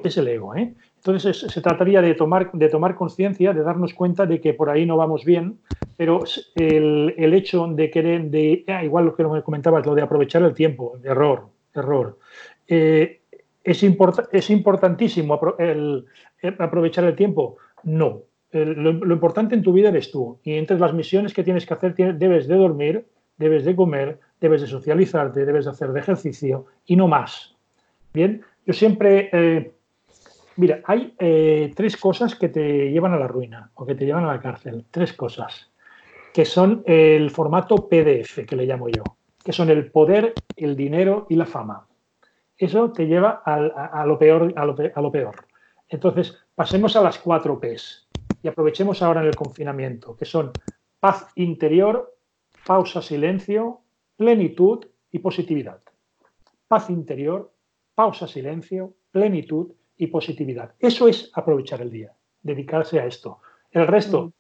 S3: Es el ego. ¿eh? Entonces se trataría de tomar, de tomar conciencia, de darnos cuenta de que por ahí no vamos bien, pero el, el hecho de querer, de, ah, igual lo que me comentabas, lo de aprovechar el tiempo, error, error es, es importantísimo el, aprovechar el tiempo. No. lo, importante en tu vida eres tú. Y entre las misiones que tienes que hacer, debes de dormir, debes de comer, debes de socializarte, debes de hacer de ejercicio y no más. Bien, yo siempre... Eh, mira, hay eh, tres cosas que te llevan a la ruina o que te llevan a la cárcel. Tres cosas. Que son el formato PDF, que le llamo yo. Que son el poder, el dinero y la fama eso te lleva a, lo peor, a, lo, peor. Entonces, pasemos a las cuatro Ps y aprovechemos ahora en el confinamiento, que son paz interior, pausa, silencio, plenitud y positividad. Paz interior, pausa, silencio, plenitud y positividad. Eso es aprovechar el día, dedicarse a esto. El resto, mm.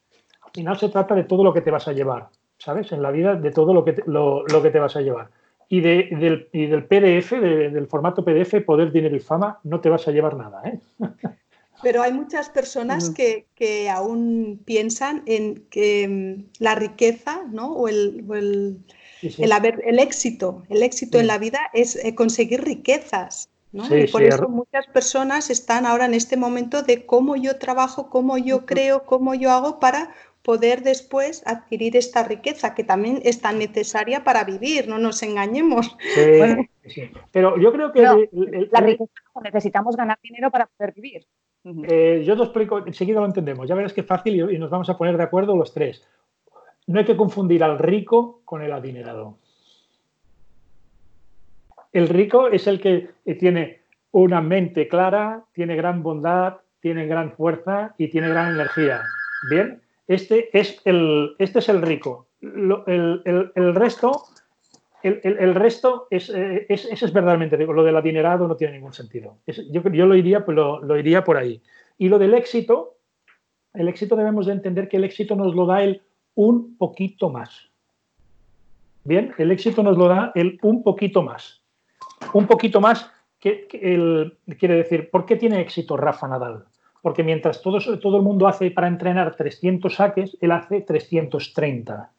S3: al final se trata de todo lo que te vas a llevar, ¿sabes? En la vida, de todo lo que lo que te vas a llevar y, del, PDF, del formato PDF, Poder, Dinero y Fama, no te vas a llevar nada. ¿eh?
S2: Pero hay muchas personas que, aún piensan en que mm, la riqueza ¿no? o, el, el, haber, el éxito, el éxito en la vida es eh, conseguir riquezas. Y por eso muchas personas están ahora en este momento de cómo yo trabajo, cómo yo creo, cómo yo hago para poder después adquirir esta riqueza que también es tan necesaria para vivir, no nos engañemos.
S3: Sí, Pero yo creo que...
S1: la riqueza necesitamos ganar dinero para poder vivir.
S3: Eh, yo te explico, enseguida lo entendemos, ya verás que fácil y, nos vamos a poner de acuerdo los tres. No hay que confundir al rico con el adinerado. El rico es el que tiene una mente clara, tiene gran bondad, tiene gran fuerza y tiene gran energía. Bien, este es el, este es el rico. el, resto, el, resto es, es, verdaderamente rico. Lo del adinerado no tiene ningún sentido. yo, yo lo, iría, pues lo, iría por ahí. Y lo del éxito, el éxito debemos de entender que el éxito nos lo da el un poquito más. Bien, el éxito nos lo da el un poquito más. Un poquito más que, el, quiere decir, ¿por qué tiene éxito Rafa Nadal? porque mientras todo, todo el mundo hace para entrenar 300 saques, él hace 330.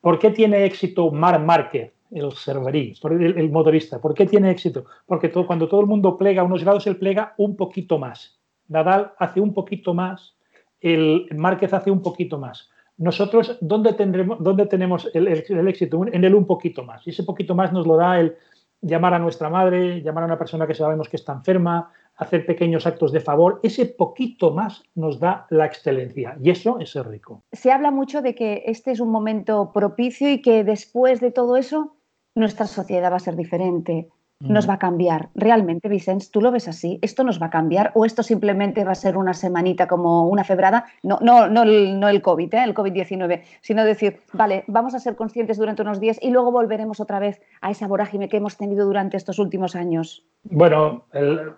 S3: ¿Por qué tiene éxito Mar Márquez, el serverí, el, motorista? ¿Por qué tiene éxito? Porque cuando todo el mundo plega unos grados, él plega un poquito más. Nadal hace un poquito más, el Márquez hace un poquito más. Nosotros, ¿dónde, tendremos, dónde tenemos el, el, éxito? En el un poquito más. Y ese poquito más nos lo da el llamar a nuestra madre, llamar a una persona que sabemos que está enferma, hacer pequeños actos de favor, ese poquito más nos da la excelencia y eso es ser rico.
S1: Se habla mucho de que este es un momento propicio y que después de todo eso nuestra sociedad va a ser diferente. Nos va a cambiar. Realmente, Vicens, ¿tú lo ves así? ¿Esto nos va a cambiar o esto simplemente va a ser una semanita como una febrada? No, no, no, el, no el COVID, ¿eh? el COVID-19, sino decir, vale, vamos a ser conscientes durante unos días y luego volveremos otra vez a esa vorágine que hemos tenido durante estos últimos años.
S3: Bueno, el,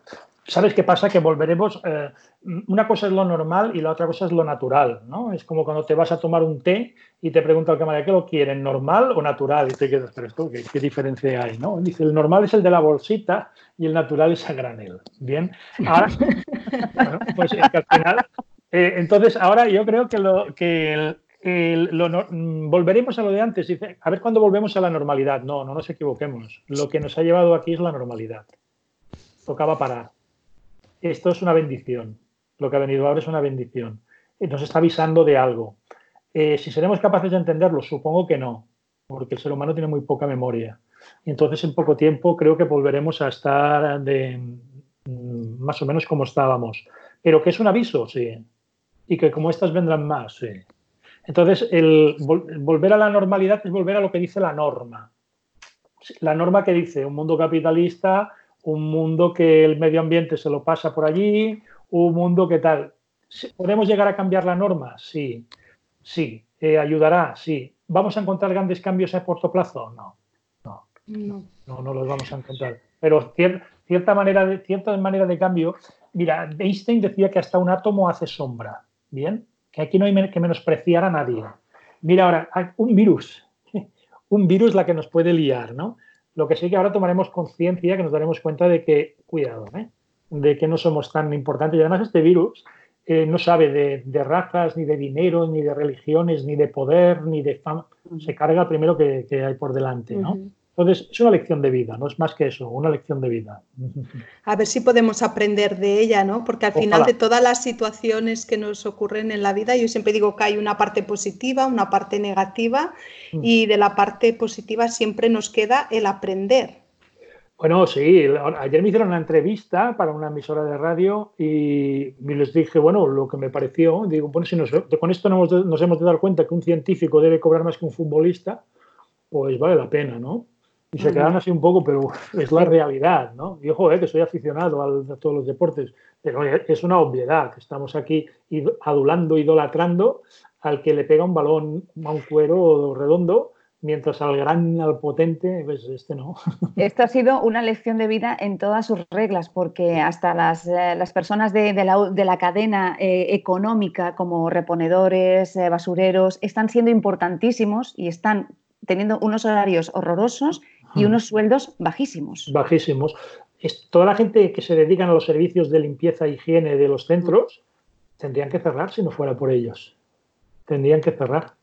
S3: ¿Sabes qué pasa? Que volveremos. Eh, una cosa es lo normal y la otra cosa es lo natural, ¿no? Es como cuando te vas a tomar un té y te pregunta el camarero, ¿qué lo quieren, normal o natural? Y te quedas, pero esto, ¿qué, diferencia hay, no? Dice, el normal es el de la bolsita y el natural es a granel. Bien. Ahora, pues al final. Eh, entonces, ahora yo creo que, lo, que mm, volveremos a lo de antes. Dice, a ver cuándo volvemos a la normalidad. No, no nos equivoquemos. Lo que nos ha llevado aquí es la normalidad. Tocaba parar esto es una bendición. Lo que ha venido ahora es una bendición. Nos está avisando de algo. Eh, si seremos capaces de entenderlo, supongo que no, porque el ser humano tiene muy poca memoria. Y entonces en poco tiempo creo que volveremos a estar mm, más o menos como estábamos. Pero que es un aviso, sí. Y que como estas vendrán más, sí. Entonces, el volver a la normalidad es volver a lo que dice la norma. La norma que dice un mundo capitalista un mundo que el medio ambiente se lo pasa por allí, un mundo que tal. ¿Podemos llegar a cambiar la norma? Sí, sí. Eh, ¿Ayudará? Sí. ¿Vamos a encontrar grandes cambios a corto plazo? No, no, no, no, los vamos a encontrar. Pero cierta, manera de, cierta manera de cambio, mira, Einstein decía que hasta un átomo hace sombra, ¿bien? Que aquí no hay que menospreciar a nadie. Mira ahora, un virus, un virus la que nos puede liar, ¿no? Lo que sí que ahora tomaremos conciencia, que nos daremos cuenta de que, cuidado, ¿eh? de que no somos tan importantes. Y además este virus eh, no sabe de, razas, ni de dinero, ni de religiones, ni de poder, ni de fama. Se carga primero que, hay por delante, ¿no? Entonces, es una lección de vida, no es más que eso, una lección de vida.
S2: A ver si podemos aprender de ella, ¿no? Porque al final de todas las situaciones que nos ocurren en la vida, yo siempre digo que hay una parte positiva, una parte negativa, mm. y de la parte positiva siempre nos queda el aprender.
S3: Bueno, sí, ayer me hicieron una entrevista para una emisora de radio y les dije, bueno, lo que me pareció, digo, bueno, si con esto nos, nos hemos de dar cuenta que un científico debe cobrar más que un futbolista, pues vale la pena, ¿no? Y se quedan así un poco, pero es la realidad, ¿no? Y ojo, eh, que soy aficionado a todos los deportes, pero es una obviedad. Estamos aquí adulando, idolatrando al que le pega un balón a un cuero redondo, mientras al gran, al potente, pues este no.
S1: Esto ha sido una lección de vida en todas sus reglas, porque hasta las, eh, personas de, la, cadena eh, económica, como reponedores, basureros, están siendo importantísimos y están teniendo unos horarios horrorosos y unos sueldos bajísimos.
S3: Bajísimos. toda la gente que se dedican a los servicios de limpieza e higiene de los centros tendrían que cerrar si no fuera por ellos. Tendrían que cerrar.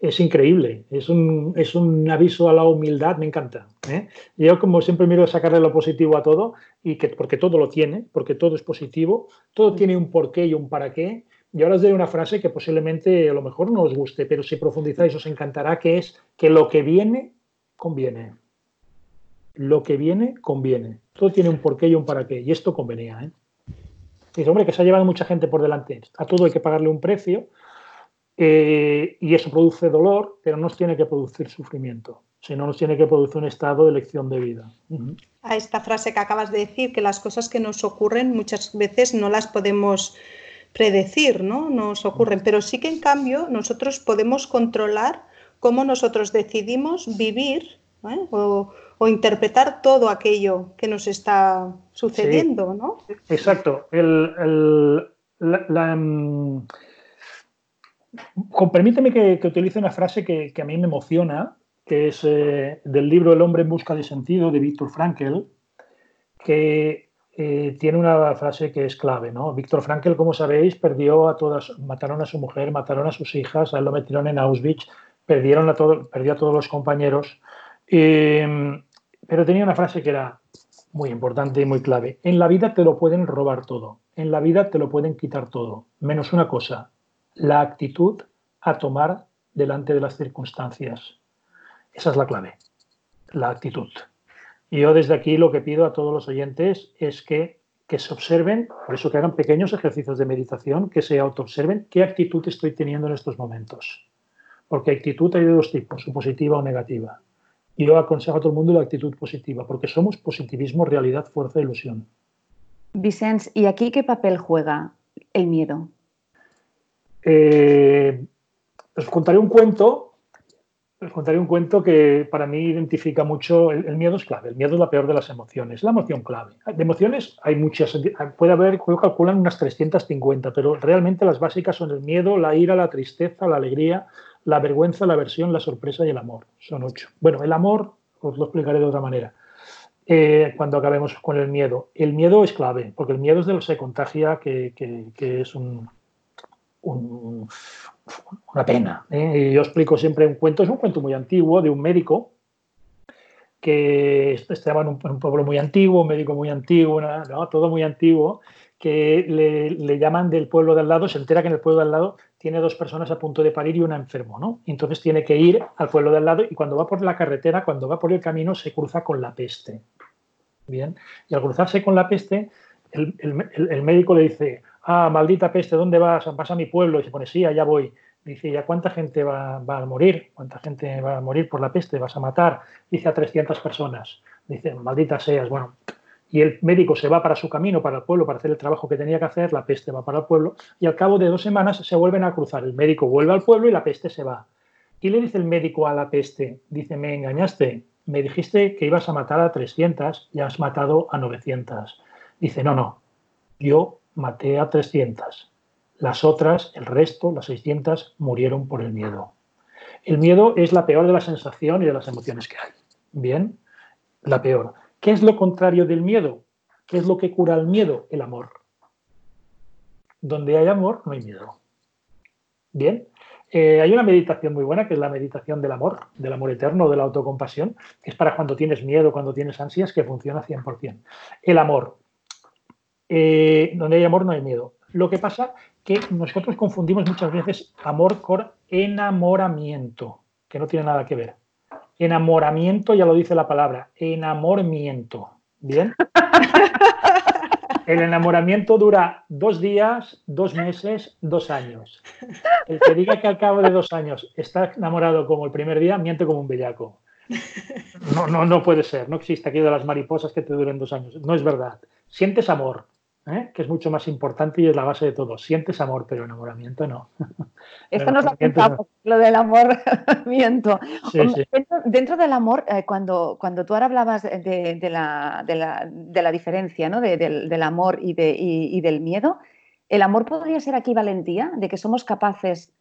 S3: Es increíble, es un, es un aviso a la humildad, me encanta. ¿eh? Yo como siempre miro a sacarle lo positivo a todo, y que, porque todo lo tiene, porque todo es positivo, todo tiene un porqué y un para qué, y ahora os diré una frase que posiblemente a lo mejor no os guste, pero si profundizáis os encantará, que es que lo que viene, conviene lo que viene conviene. Todo tiene un porqué y un para qué. Y esto convenía. ¿eh? Dice, hombre, que se ha llevado mucha gente por delante. A todo hay que pagarle un precio eh, y eso produce dolor, pero no nos tiene que producir sufrimiento, sino nos tiene que producir un estado de elección de vida.
S2: A esta frase que acabas de decir, que las cosas que nos ocurren muchas veces no las podemos predecir, ¿no? Nos ocurren, pero sí que en cambio nosotros podemos controlar cómo nosotros decidimos vivir ¿eh? o, o interpretar todo aquello que nos está sucediendo, ¿no?
S3: Exacto. El, mm, permíteme que, utilice una frase que, a mí me emociona, que es eh, del libro El hombre en busca de sentido de Víctor Frankel, que eh, tiene una frase que es clave, ¿no? Víctor Frankel, como sabéis, perdió a todas, mataron a su mujer, mataron a sus hijas, lo metieron en Auschwitz, perdieron a todo, perdió a todos los compañeros. Eh, pero tenía una frase que era muy importante y muy clave. En la vida te lo pueden robar todo, en la vida te lo pueden quitar todo, menos una cosa, la actitud a tomar delante de las circunstancias. Esa es la clave, la actitud. Yo desde aquí lo que pido a todos los oyentes es que, que se observen, por eso que hagan pequeños ejercicios de meditación, que se autoobserven qué actitud estoy teniendo en estos momentos. Porque actitud hay de dos tipos, positiva o negativa. Yo aconsejo a todo el mundo la actitud positiva, porque somos positivismo, realidad, fuerza, ilusión.
S1: Vicens, ¿y aquí qué papel juega el miedo?
S3: Eh, os contaré un cuento os contaré un cuento que para mí identifica mucho. El, miedo es clave. El miedo es la peor de las emociones. La emoción clave. De emociones hay muchas. Puede haber, calculan unas 350, pero realmente las básicas son el miedo, la ira, la tristeza, la alegría, la vergüenza, la aversión, la sorpresa y el amor. Son ocho. Bueno, el amor os lo explicaré de otra manera. Eh, cuando acabemos con el miedo. El miedo es clave, porque el miedo es de lo que se contagia, que, es un, una pena. ¿eh? yo explico siempre un cuento, es un cuento muy antiguo de un médico que estaba en un, pueblo muy antiguo, un médico muy antiguo, todo muy antiguo, que le, llaman del pueblo de al lado, se entera que en el pueblo de al lado tiene dos personas a punto de parir y una enfermo, ¿no? Entonces tiene que ir al pueblo de al lado y cuando va por la carretera, cuando va por el camino, se cruza con la peste. Bien, y al cruzarse con la peste, el médico le dice, ah, maldita peste, ¿dónde vas? Vas a mi pueblo. Y se pone, sí, allá voy. Dice, ¿ya cuánta gente va, a morir? ¿Cuánta gente va a morir por la peste? ¿Vas a matar? Dice, a 300 personas. Dice, maldita seas. Bueno, y el médico se va para su camino, para el pueblo, para hacer el trabajo que tenía que hacer, la peste va para el pueblo, y al cabo de dos semanas se vuelven a cruzar. El médico vuelve al pueblo y la peste se va. Y le dice el médico a la peste, dice, me engañaste, me dijiste que ibas a matar a 300 y has matado a 900. Dice, no, no, yo maté a 300. Las otras, el resto, las 600, murieron por el miedo. El miedo es la peor de la sensación y de las emociones que hay. Bien, la peor. ¿Qué es lo contrario del miedo? ¿Qué es lo que cura el miedo? El amor. Donde hay amor, no hay miedo. Bien, eh, hay una meditación muy buena que es la meditación del amor, del amor eterno, de la autocompasión, que es para cuando tienes miedo, cuando tienes ansias, que funciona 100%. El amor. Eh, donde hay amor no hay miedo. Lo que pasa que nosotros confundimos muchas veces amor con enamoramiento, que no tiene nada que ver. Enamoramiento ya lo dice la palabra, enamoramiento. ¿Bien? El enamoramiento dura dos días, dos meses, dos años. El que diga que al cabo de dos años está enamorado como el primer día, miente como un bellaco. No, no, no puede ser. No existe aquello de las mariposas que te duren dos años. No es verdad. Sientes amor, ¿eh? que es mucho más importante y es la base de todo. Sientes amor, pero enamoramiento no.
S1: Esto nos lo contamos, lo del amoramiento. Dentro, del amor, eh, cuando, cuando tú ahora hablabas de, la, de la, diferencia ¿no? del, amor y, y, del miedo, ¿el amor podría ser aquí valentía? De que somos capaces,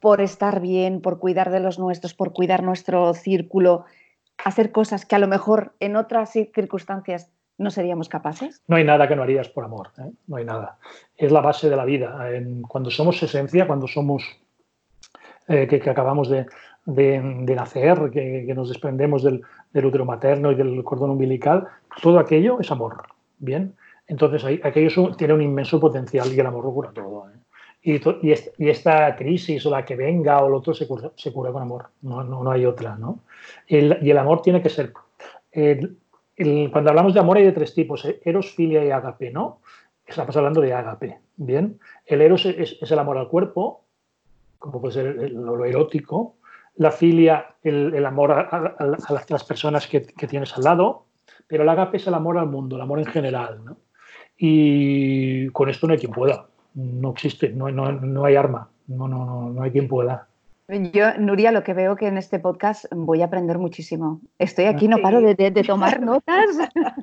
S1: por estar bien, por cuidar de los nuestros, por cuidar nuestro círculo, hacer cosas que a lo mejor en otras circunstancias ¿No seríamos capaces?
S3: No hay nada que no harías por amor, ¿eh? no hay nada. Es la base de la vida. cuando somos esencia, cuando somos eh, que, acabamos de, nacer, que, nos desprendemos del, útero materno y del cordón umbilical, todo aquello es amor. Bien, entonces aquello tiene un inmenso potencial y el amor lo cura todo. ¿eh? Y, esta crisis o la que venga o lo otro se cura, se cura con amor, no, no, hay otra. ¿no? y el amor tiene que ser cuando hablamos de amor hay de tres tipos, ¿eh? eros, filia y agape, ¿no? Estamos hablando de agape, ¿bien? El eros es, el amor al cuerpo, como puede ser lo erótico, la filia, el, amor a, las personas que, tienes al lado, pero el agape es el amor al mundo, el amor en general, ¿no? Y con esto no hay quien pueda, no existe, no, no hay arma, no, no, no hay quien pueda.
S1: Yo, Nuria, lo que veo que en este podcast voy a aprender muchísimo. Estoy aquí, no paro de, tomar notas.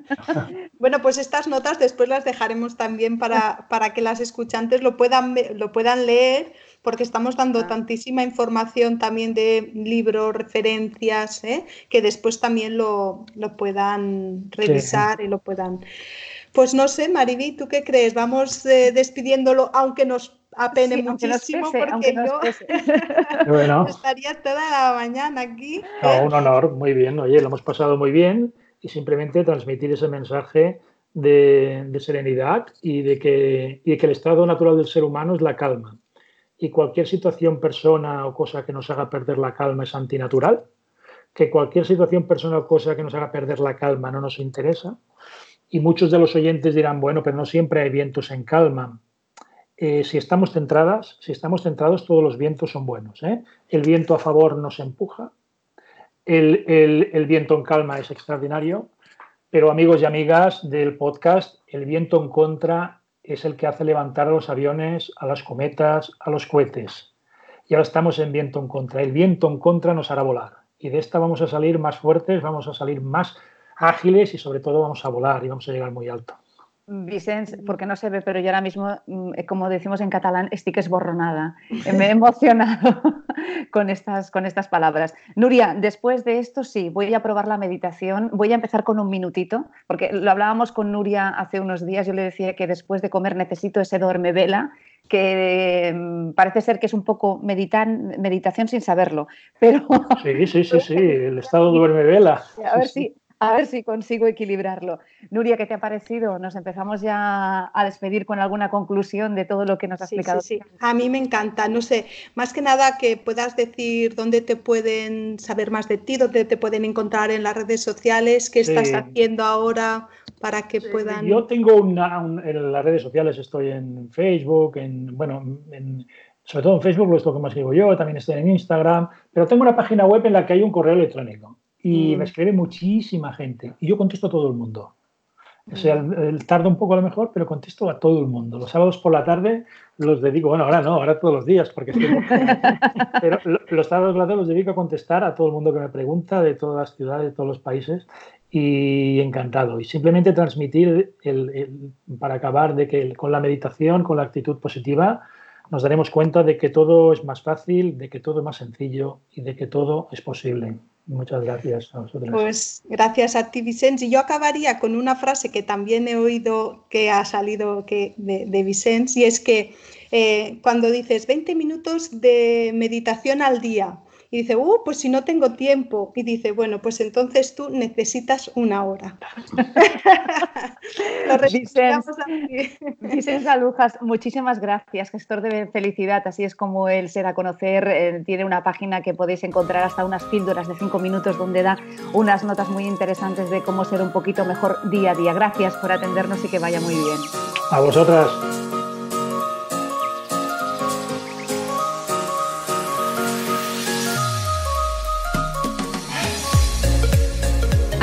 S2: bueno, pues estas notas después las dejaremos también para, para que las escuchantes lo puedan, lo puedan leer, porque estamos dando ah. tantísima información también de libros, referencias, ¿eh? que después también lo, puedan revisar y lo puedan... Pues no sé, Mariví, ¿tú qué crees? Vamos eh, despidiéndolo, aunque nos apene muchísimo porque yo estaría toda la mañana aquí.
S3: un honor, muy bien. Oye, lo hemos pasado muy bien y simplemente transmitir ese mensaje de, serenidad y de, que, y de que el estado natural del ser humano es la calma. Y cualquier situación, persona o cosa que nos haga perder la calma es antinatural. Que cualquier situación, persona o cosa que nos haga perder la calma no nos interesa. Y muchos de los oyentes dirán, bueno, pero no siempre hay vientos en calma. Eh, si estamos centradas, si estamos centrados, todos los vientos son buenos. ¿eh? El viento a favor nos empuja, el, viento en calma es extraordinario, pero amigos y amigas del podcast, el viento en contra es el que hace levantar a los aviones, a las cometas, a los cohetes. Y ahora estamos en viento en contra. El viento en contra nos hará volar. Y de esta vamos a salir más fuertes, vamos a salir más ágiles y sobre todo vamos a volar y vamos a llegar muy alto.
S1: Vicens, porque no se ve, pero yo ahora mismo, mm, como decimos en catalán, estoy que es borronada. Me he emocionado con estas, con estas palabras. Nuria, después de esto sí, voy a probar la meditación. Voy a empezar con un minutito, porque lo hablábamos con Nuria hace unos días. Yo le decía que después de comer necesito ese duerme vela, que mm, parece ser que es un poco meditación sin saberlo. Pero...
S3: Sí, sí, sí, sí, el estado duerme vela.
S1: A ver si a ver si consigo equilibrarlo. Nuria, ¿qué te ha parecido? Nos empezamos ya a despedir con alguna conclusión de todo lo que nos ha explicado.
S2: Sí, sí, a mí me encanta. No sé, más que nada que puedas decir dónde te pueden saber más de ti, dónde te pueden encontrar en las redes sociales, qué estás haciendo ahora para que puedan.
S3: Yo tengo una, en las redes sociales, estoy en Facebook, en, bueno, sobre todo en Facebook, lo es lo que más digo yo, también estoy en Instagram, pero tengo una página web en la que hay un correo electrónico y me mm. escribe muchísima gente y yo contesto a todo el mundo. O sea, el, tarda un poco a lo mejor, pero contesto a todo el mundo. Los sábados por la tarde los dedico, bueno, ahora no, ahora todos los días, porque estoy pero los sábados por la tarde los dedico a contestar a todo el mundo que me pregunta de todas las ciudades, de todos los países y encantado. Y simplemente transmitir, el, para acabar, de que con la meditación, con la actitud positiva, nos daremos cuenta de que todo es más fácil, de que todo es más sencillo y de que todo es posible. Muchas gracias a vosotros.
S2: Pues gracias a ti, Vicente. Y yo acabaría con una frase que también he oído que ha salido que, de, de Vicente, y es que eh, cuando dices 20 minutos de meditación al día, y dice, uh, pues si no tengo tiempo. Y dice, bueno, pues entonces tú necesitas una hora.
S1: Vicens Alujas, muchísimas gracias, gestor de felicidad. Así es como él se da a conocer. Eh, tiene una página que podéis encontrar hasta unas píldoras de cinco minutos donde da unas notas muy interesantes de cómo ser un poquito mejor día a día. Gracias por atendernos y que vaya muy bien.
S3: A vosotras.